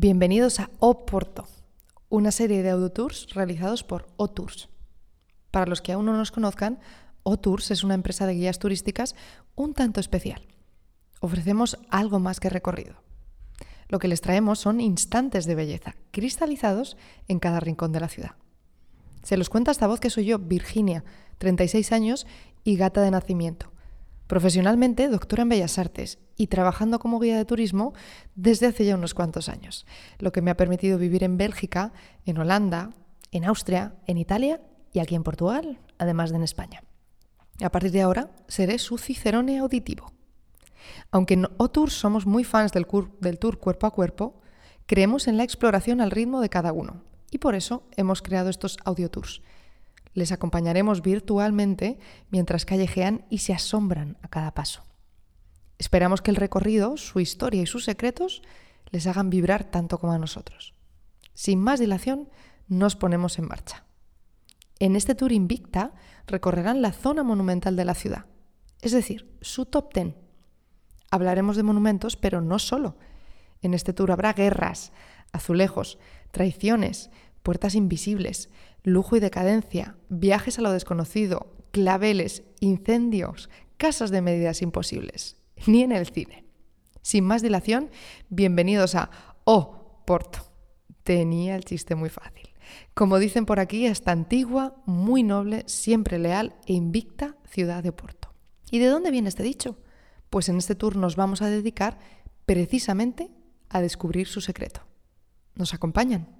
Bienvenidos a Oporto, una serie de audiotours realizados por O-Tours. Para los que aún no nos conozcan, O-Tours es una empresa de guías turísticas un tanto especial. Ofrecemos algo más que recorrido. Lo que les traemos son instantes de belleza, cristalizados en cada rincón de la ciudad. Se los cuenta esta voz que soy yo, Virginia, 36 años y gata de nacimiento. Profesionalmente, doctora en Bellas Artes y trabajando como guía de turismo desde hace ya unos cuantos años, lo que me ha permitido vivir en Bélgica, en Holanda, en Austria, en Italia y aquí en Portugal, además de en España. A partir de ahora seré su cicerone auditivo. Aunque en O-Tour somos muy fans del, tour cuerpo a cuerpo, creemos en la exploración al ritmo de cada uno y por eso hemos creado estos audio tours les acompañaremos virtualmente mientras callejean y se asombran a cada paso. Esperamos que el recorrido, su historia y sus secretos les hagan vibrar tanto como a nosotros. Sin más dilación, nos ponemos en marcha. En este tour Invicta recorrerán la zona monumental de la ciudad, es decir, su top ten. Hablaremos de monumentos, pero no solo. En este tour habrá guerras, azulejos, traiciones, puertas invisibles, lujo y decadencia, viajes a lo desconocido, claveles, incendios, casas de medidas imposibles, ni en el cine. Sin más dilación, bienvenidos a Oh, Porto. Tenía el chiste muy fácil. Como dicen por aquí, esta antigua, muy noble, siempre leal e invicta ciudad de Porto. ¿Y de dónde viene este dicho? Pues en este tour nos vamos a dedicar precisamente a descubrir su secreto. ¿Nos acompañan?